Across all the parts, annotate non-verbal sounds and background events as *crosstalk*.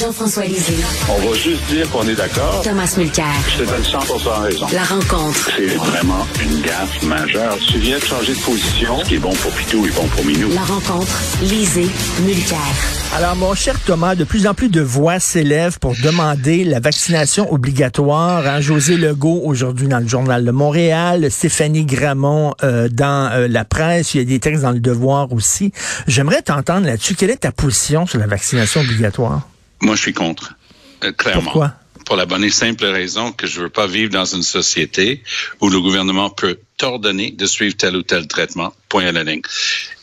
Jean-François Lisée, On va juste dire qu'on est d'accord. Thomas Mulcair. Je te donne 100 raison. La rencontre. C'est vraiment une gaffe majeure. Tu viens de changer de position. Ce qui est bon pour Pitou est bon pour Minou. La rencontre. Lisée, Mulcair. Alors, mon cher Thomas, de plus en plus de voix s'élèvent pour demander la vaccination obligatoire. Hein? José Legault, aujourd'hui, dans le Journal de Montréal, Stéphanie Gramont euh, dans euh, la presse, il y a des textes dans le Devoir aussi. J'aimerais t'entendre là-dessus. Quelle est ta position sur la vaccination obligatoire? Moi, je suis contre. Euh, clairement. Pourquoi? Pour la bonne et simple raison que je veux pas vivre dans une société où le gouvernement peut t'ordonner de suivre tel ou tel traitement. Point à la ligne.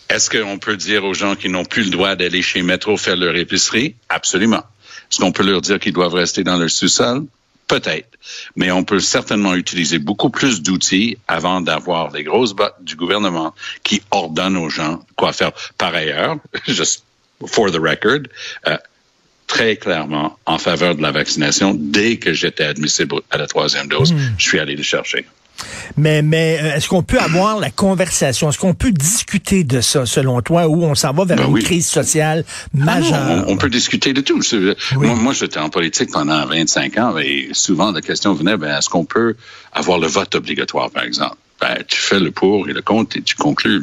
Est-ce qu'on peut dire aux gens qui n'ont plus le droit d'aller chez Métro faire leur épicerie? Absolument. Est-ce qu'on peut leur dire qu'ils doivent rester dans leur sous-sol? Peut-être. Mais on peut certainement utiliser beaucoup plus d'outils avant d'avoir des grosses bottes du gouvernement qui ordonnent aux gens quoi faire. Par ailleurs, *laughs* just for the record, euh, très clairement en faveur de la vaccination dès que j'étais admissible à la troisième dose. Je suis allé le chercher. Mais, mais euh, est-ce qu'on peut avoir la conversation? Est-ce qu'on peut discuter de ça, selon toi, où on s'en va vers Ben une oui. crise sociale Ah non, majeure? on, on peut discuter de tout. Moi, j'étais en politique pendant 25 ans et souvent la question venait, ben, est-ce qu'on peut avoir le vote obligatoire, par exemple? Ben, tu fais le pour et le contre et tu conclus.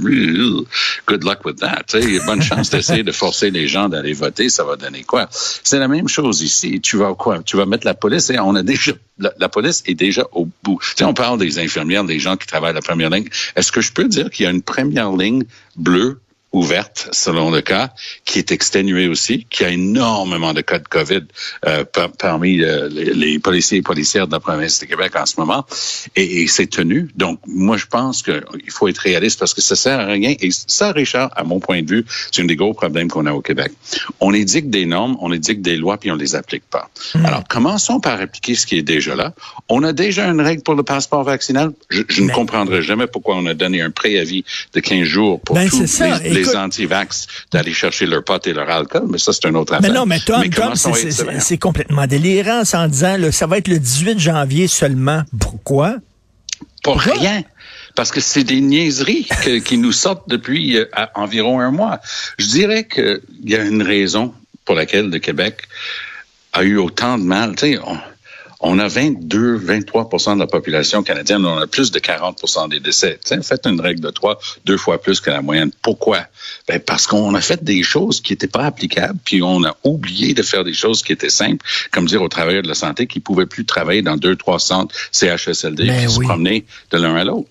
Good luck with that. Tu sais, Il y a bonne chance d'essayer de forcer les gens d'aller voter. Ça va donner quoi? C'est la même chose ici. Tu vas quoi? Tu vas mettre la police et on a déjà, la, police est déjà au bout. Tu sais, on parle des infirmières, des gens qui travaillent à la première ligne. Est-ce que je peux dire qu'il y a une première ligne bleue ouverte, selon le cas, qui est exténuée aussi, qui a énormément de cas de COVID euh, par- parmi euh, les, les policiers et policières de la province de Québec en ce moment, et, et c'est tenu. Donc, moi, je pense qu'il faut être réaliste parce que ça sert à rien. Et ça, Richard, à mon point de vue, c'est un des gros problèmes qu'on a au Québec. On édicte des normes, on édicte des lois, puis on les applique pas. Alors, commençons par appliquer ce qui est déjà là. On a déjà une règle pour le passeport vaccinal. Je, je ne Mais- comprendrai jamais pourquoi on a donné un préavis de 15 jours pour Ben, tous c'est ça. les, les anti-vax d'aller chercher leur pote et leur alcool, mais ça, c'est une autre Mais affaire. non, mais Tom, Tom, c'est- complètement délirant en disant là, ça va être le 18 janvier seulement. Pourquoi? Pour rien. Parce que c'est des niaiseries que- qui nous sortent depuis euh, environ un mois. Je dirais qu'il y a une raison pour laquelle le Québec a eu autant de mal. Tu sais, on, a 22, 23% de la population canadienne, on a plus de 40 des décès. Tu sais, faites une règle de trois, deux fois plus que la moyenne. Pourquoi? Ben parce qu'on a fait des choses qui n'étaient pas applicables, puis on a oublié de faire des choses qui étaient simples, comme dire aux travailleurs de la santé qu'ils pouvaient plus travailler dans deux, trois centres CHSLD Ben puis se promener de l'un à l'autre.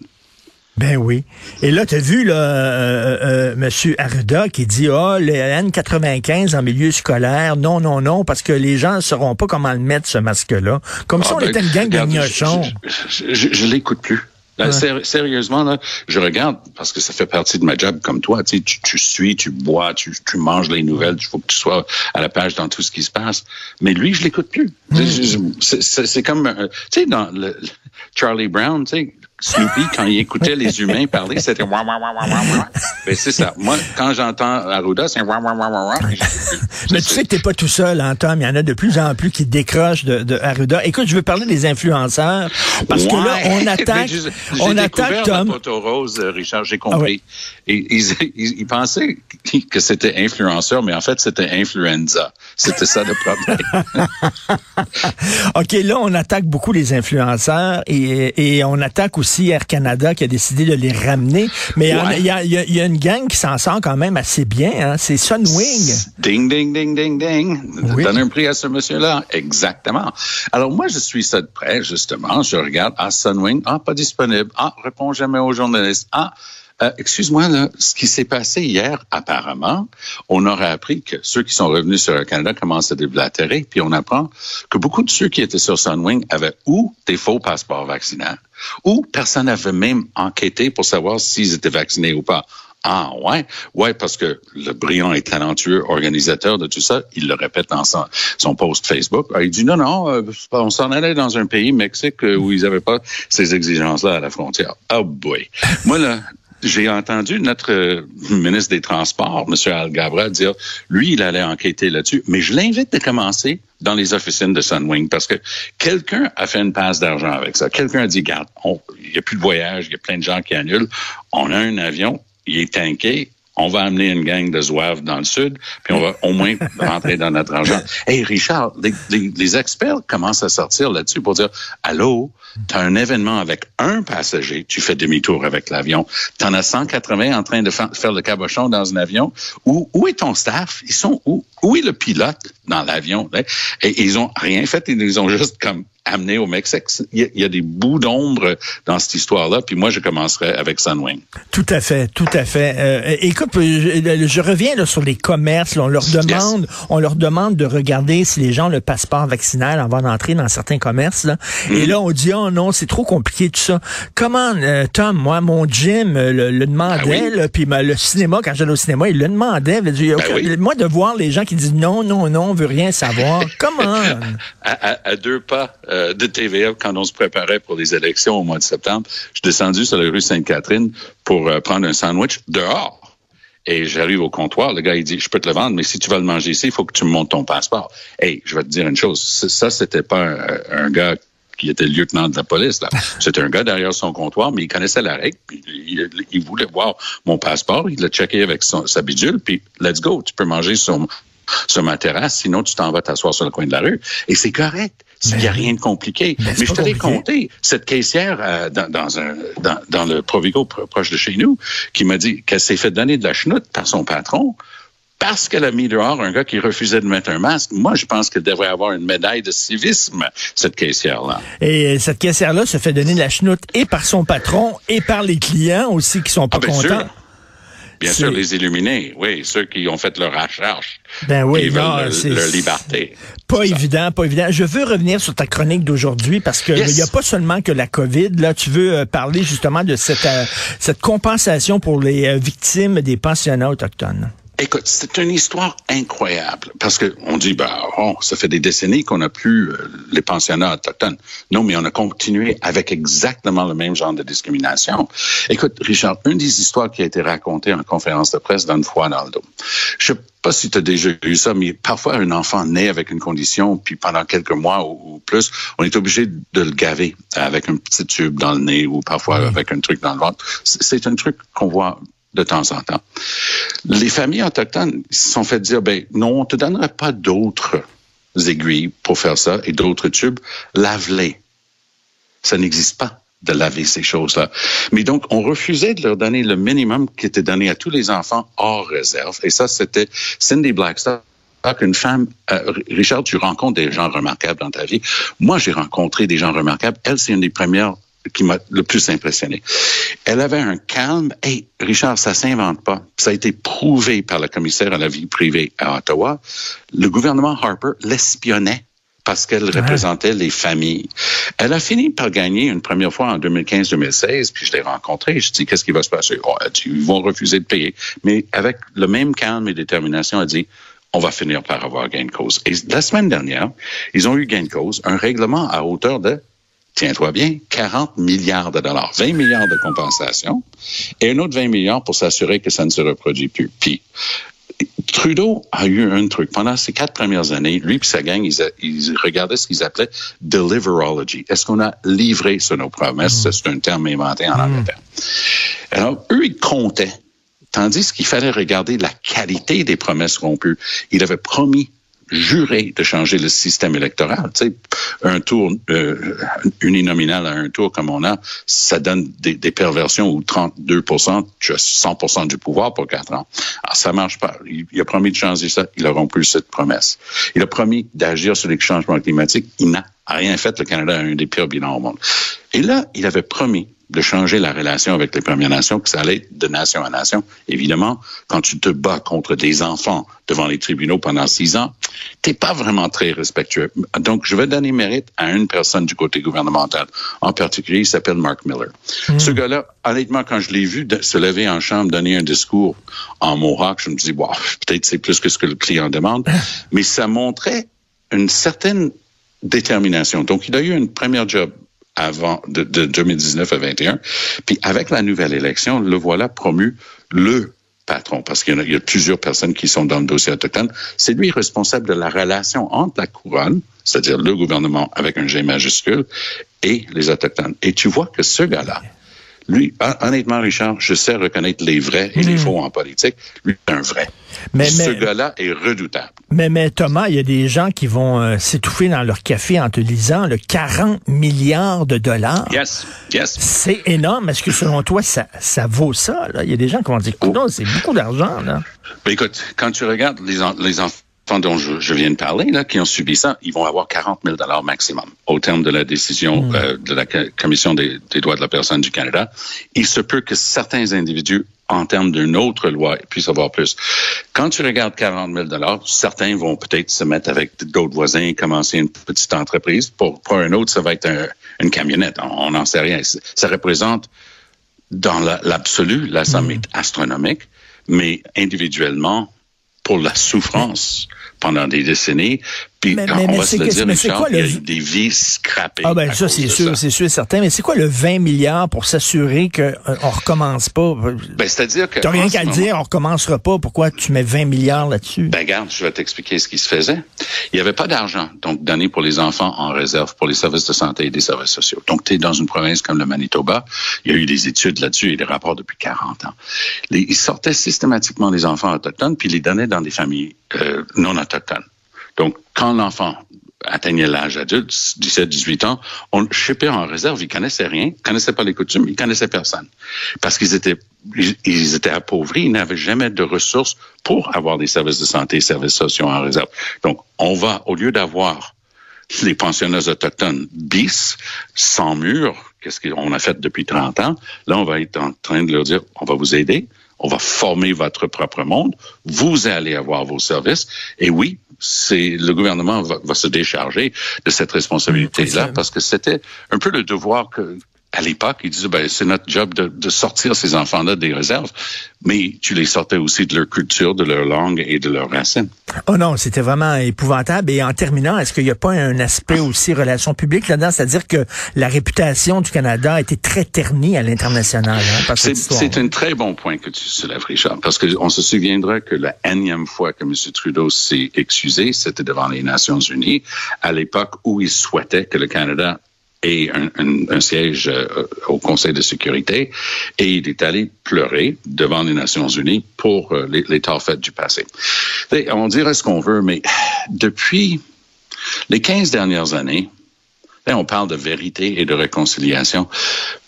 Ben oui. Et là, tu as vu là, euh, euh, M. Arruda qui dit Ah, le N95 en milieu scolaire, non, non, non, parce que les gens ne sauront pas comment le mettre, ce masque-là. Comme si Ah, on ben, était une gang de gnochons. Je, je, je- je l'écoute plus. Là, Ouais. séri- sérieusement, là, je regarde parce que ça fait partie de ma job comme toi. Tu, sais, tu, tu suis, tu bois, tu, tu manges les nouvelles. Il faut que tu sois à la page dans tout ce qui se passe. Mais lui, je l'écoute plus. C'est comme, euh, tu sais, dans le Charlie Brown, tu sais, Snoopy, quand il écoutait les humains parler, c'était wah, wah, wah, wah, wah. Ben, c'est ça. Moi, quand j'entends Arruda, c'est wah, wah, wah, wah, wah. *laughs* Mais tu sais que t'es pas tout seul, hein, Tom. Il y en a de plus en plus qui décrochent de, de Arruda. Écoute, je veux parler des influenceurs parce que là, on *laughs* attaque, Mais j'ai- on attaque Tom. rose, euh, Richard, j'ai Ah compris. Et ils, ils, ils pensaient que c'était influenceur, mais en fait, c'était influenza. C'était ça le problème. *laughs* OK, là, on attaque beaucoup les influenceurs et, et on attaque aussi Air Canada qui a décidé de les ramener. Mais Ouais. y, y il y a une gang qui s'en sort quand même assez bien. Hein? C'est Sunwing. Ding, ding, ding, ding, ding. Oui. Donne un prix à ce monsieur-là. Exactement. Alors, moi, je suis ça de près, justement. Je regarde, ah, Sunwing, ah, pas disponible. Ah, réponds jamais aux journalistes. Ah, Euh, excuse-moi, là, ce qui s'est passé hier, apparemment, on aurait appris que ceux qui sont revenus sur le Canada commencent à déblatérer, puis on apprend que beaucoup de ceux qui étaient sur Sunwing avaient ou des faux passeports vaccinaux, ou personne n'avait même enquêté pour savoir s'ils étaient vaccinés ou pas. Ah ouais, ouais, parce que le brillant et talentueux organisateur de tout ça, il le répète dans son, post Facebook. Ah, il dit non, non, euh, on s'en allait dans un pays, Mexique, où ils n'avaient pas ces exigences-là à la frontière. Oh boy. Moi, là, j'ai entendu notre euh, ministre des Transports, M. Al Gabra, dire, lui, il allait enquêter là-dessus, mais je l'invite à commencer dans les officines de Sunwing parce que quelqu'un a fait une passe d'argent avec ça. Quelqu'un a dit, garde, il n'y a plus de voyage, il y a plein de gens qui annulent. On a un avion, il est tanké, on va amener une gang de zouaves dans le sud, puis on va au moins *laughs* rentrer dans notre argent. Hey Richard, les, experts commencent à sortir là-dessus pour dire, allô, tu as un événement avec un passager, tu fais demi-tour avec l'avion. Tu en as 180 en train de faire le cabochon dans un avion. Où, où est ton staff? Ils sont où? Où est le pilote? Dans l'avion? Et ils ont rien fait, ils ont juste comme amené au Mexique. Il y a, des bouts d'ombre dans cette histoire-là. Puis moi, je commencerai avec Sunwing. Tout à fait, tout à fait. Euh, écoute, je, reviens là, sur les commerces. on leur demande, on leur demande de regarder si les gens ont le passeport vaccinal avant d'entrer dans certains commerces. Là. Et mhm. là, on dit oh non, c'est trop compliqué tout ça. Comment, euh, Tom, moi, mon gym euh, le, demandait, ah puis le cinéma, quand j'allais au cinéma, il le demandait. Ben moi, de voir les gens qui disent non, non, non, on veut rien savoir. *laughs* Comment? à, deux pas. Euh, de TVA quand on se préparait pour les élections au mois de septembre. Je suis descendu sur la rue Sainte-Catherine pour euh, prendre un sandwich dehors. Et j'arrive au comptoir, le gars il dit je peux te le vendre, mais si tu vas le manger ici, il faut que tu me montes ton passeport. Hey, je vais te dire une chose, ça c'était pas un, gars qui était lieutenant de la police. *laughs* C'était un gars derrière son comptoir, mais il connaissait la règle. Puis il, voulait voir mon passeport. Il l'a checké avec sa bidule. Puis let's go, tu peux manger sur, sur ma terrasse, sinon tu t'en vas t'asseoir sur le coin de la rue. Et c'est correct. Il n'y a rien de compliqué. Ben, Mais je te l'ai compté. Cette caissière euh, dans, dans, un, dans, dans, le Provigo proche de chez nous qui m'a dit qu'elle s'est fait donner de la chenoute par son patron parce qu'elle a mis dehors un gars qui refusait de mettre un masque. Moi, je pense qu'elle devrait avoir une médaille de civisme, cette caissière-là. Et cette caissière-là se fait donner de la chenoute et par son patron et par les clients aussi qui sont pas ah, contents. Bien sûr, les illuminés, oui, ceux qui ont fait leur recherche. Ben oui, veulent leur liberté. Pas évident, pas évident. Je veux revenir sur ta chronique d'aujourd'hui parce que il n'y a pas seulement que la COVID. Là, tu veux euh, parler justement de cette, euh, cette compensation pour les euh, victimes des pensionnats autochtones. Écoute, c'est une histoire incroyable parce que on dit bah oh, ça fait des décennies qu'on n'a plus euh, les pensionnats autochtones. Non, mais on a continué avec exactement le même genre de discrimination. Écoute, Richard, une des histoires qui a été racontée en conférence de presse donne froid dans le dos. Je sais pas si tu as déjà eu ça, mais parfois un enfant naît avec une condition, puis pendant quelques mois ou, plus, on est obligé de le gaver avec un petit tube dans le nez ou parfois avec un truc dans le ventre. C'est un truc qu'on voit de temps en temps. Les familles autochtones se sont fait dire, ben non, on te donnerait pas d'autres aiguilles pour faire ça et d'autres tubes, lave-les. Ça n'existe pas de laver ces choses-là. Mais donc, on refusait de leur donner le minimum qui était donné à tous les enfants hors réserve. Et ça, c'était Cindy Blackstock une femme, euh, Richard, tu rencontres des gens remarquables dans ta vie. Moi, j'ai rencontré des gens remarquables. Elle, c'est une des premières qui m'a le plus impressionné. Elle avait un calme. Et Richard, ça s'invente pas. Ça a été prouvé par le commissaire à la vie privée à Ottawa. Le gouvernement Harper l'espionnait parce qu'elle représentait les familles. Elle a fini par gagner une première fois en 2015-2016, puis je l'ai rencontrée. Je dis, qu'est-ce qui va se passer? Oh, ils vont refuser de payer. Mais avec le même calme et détermination, elle dit, on va finir par avoir gain de cause. Et la semaine dernière, ils ont eu gain de cause, un règlement à hauteur de tiens-toi bien, 40 milliards de dollars, 20 milliards de compensation et un autre 20 milliards pour s'assurer que ça ne se reproduit plus. Puis, Trudeau a eu un truc. Pendant ces quatre premières années, lui et sa gang, ils, regardaient ce qu'ils appelaient deliverology. Est-ce qu'on a livré sur nos promesses? Mm. C'est un terme inventé en mm. Angleterre. Alors, eux, ils comptaient. Tandis qu'il fallait regarder la qualité des promesses rompues. Il avait promis juré de changer le système électoral. Tu sais, un tour euh, uninominal à un tour comme on a, ça donne des, perversions où 32 tu as 100% du pouvoir pour quatre ans. Alors, ça marche pas. Il, a promis de changer ça. Il a rompu cette promesse. Il a promis d'agir sur les changements climatiques. Il n'a rien fait. Le Canada a un des pires bilans au monde. Et là, il avait promis de changer la relation avec les Premières Nations, que ça allait de nation à nation. Évidemment, quand tu te bats contre des enfants devant les tribunaux pendant six ans, t'es pas vraiment très respectueux. Donc, je vais donner mérite à une personne du côté gouvernemental. En particulier, il s'appelle Mark Miller. Hmm. Ce gars-là, honnêtement, quand je l'ai vu se lever en chambre, donner un discours en Mohawk, je me dis, wow, peut-être c'est plus que ce que le client demande. *laughs* Mais ça montrait une certaine détermination. Donc, il a eu une première job avant de, 2019 à 21. Puis avec la nouvelle élection, le voilà promu le patron, parce qu'il y, a plusieurs personnes qui sont dans le dossier autochtone. C'est lui responsable de la relation entre la couronne, c'est-à-dire le gouvernement avec un G majuscule, et les autochtones. Et tu vois que ce gars-là, lui, honnêtement, Richard, je sais reconnaître les vrais et les hmm. faux en politique. Lui, c'est un vrai. Mais, Ce gars-là est redoutable. Mais, mais Thomas, il y a des gens qui vont euh, s'étouffer dans leur café en te lisant le 40 milliards de dollars. Yes, yes. C'est énorme. Est-ce que selon toi, ça, ça vaut ça? Là? Il y a des gens qui vont dire, non, c'est beaucoup d'argent. Là. Ben, écoute, quand tu regardes les, les enfants dont je, viens de parler, là, qui ont subi ça, ils vont avoir 40 000 dollars maximum au terme de la décision hmm. euh, de la Commission des, droits de la personne du Canada. Il se peut que certains individus, en termes d'une autre loi, puissent avoir plus. Quand tu regardes 40 000 dollars, certains vont peut-être se mettre avec d'autres voisins et commencer une petite entreprise. Pour, pour un autre, ça va être une camionnette. On n'en sait rien. Ça représente, dans l'absolu, la, somme hmm. est astronomique, mais individuellement, pour la souffrance pendant des décennies. Puis mais, on va se le dire, Richard, il y a des vies scrappées. Ah ben ça, c'est sûr, c'est sûr certain. Mais c'est quoi le 20 milliards pour s'assurer qu'on euh, on recommence pas? Ben, c'est-à-dire que... T'as rien qu'à le dire, on recommencera pas. Pourquoi tu mets 20 milliards là-dessus? Ben garde, je vais t'expliquer ce qui se faisait. Il n'y avait pas d'argent, donc donné pour les enfants en réserve pour les services de santé et des services sociaux. Donc, tu es dans une province comme le Manitoba. Il y a eu des études là-dessus et des rapports depuis 40 ans. ils sortaient systématiquement des enfants autochtones puis les donnaient dans des familles euh, non autochtones. Donc, quand l'enfant atteignait l'âge adulte, 17-18 ans, on le chipait en réserve. Ils connaissaient rien, ils connaissaient pas les coutumes, ils connaissaient personne. Parce qu'ils étaient, ils étaient appauvris, ils n'avaient jamais de ressources pour avoir des services de santé, services sociaux en réserve. Donc, on va, au lieu d'avoir les pensionnats autochtones bis, sans mur, qu'est-ce qu'on a fait depuis 30 ans, là, on va être en train de leur dire, on va vous aider, on va former votre propre monde, vous allez avoir vos services, et oui, c'est le gouvernement va, va, se décharger de cette responsabilité-là parce que c'était un peu le devoir que à l'époque, ils disaient, ben, c'est notre job de, de sortir ces enfants-là des réserves, mais tu les sortais aussi de leur culture, de leur langue et de leurs racines. Oh non, c'était vraiment épouvantable. Et en terminant, est-ce qu'il n'y a pas un aspect aussi relation publique là-dedans? C'est-à-dire que la réputation du Canada a été très ternie à l'international. Hein, c'est un très bon point que tu soulèves, Richard, parce qu'on se souviendra que la énième fois que M. Trudeau s'est excusé, c'était devant les Nations unies, à l'époque où il souhaitait que le Canada et un, siège euh, au Conseil de sécurité et il est allé pleurer devant les Nations Unies pour euh, les, du passé. On dirait ce qu'on veut, mais depuis les 15 dernières années, on parle de vérité et de réconciliation.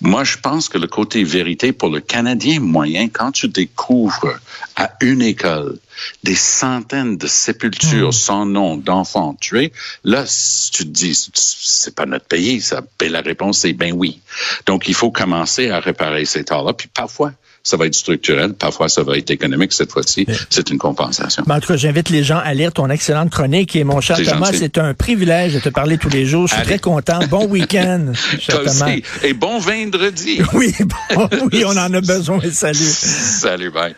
Moi, je pense que le côté vérité pour le Canadien moyen, quand tu découvres à une école des centaines de sépultures hmm. sans nom d'enfants tués, là, tu te dis, c'est pas notre pays, ça. Et la réponse, c'est ben oui. Donc, il faut commencer à réparer ces torts-là. Puis parfois, ça va être structurel, parfois ça va être économique. Cette fois-ci, c'est une compensation. en tout cas, j'invite les gens à lire ton excellente chronique. Et mon cher Thomas, c'est un privilège de te parler tous les jours. Je suis très content. Bon *laughs* week-end, cher Thomas. Et bon vendredi. *laughs* Oui, bon, oui, on en a besoin. Salut. Salut, bye.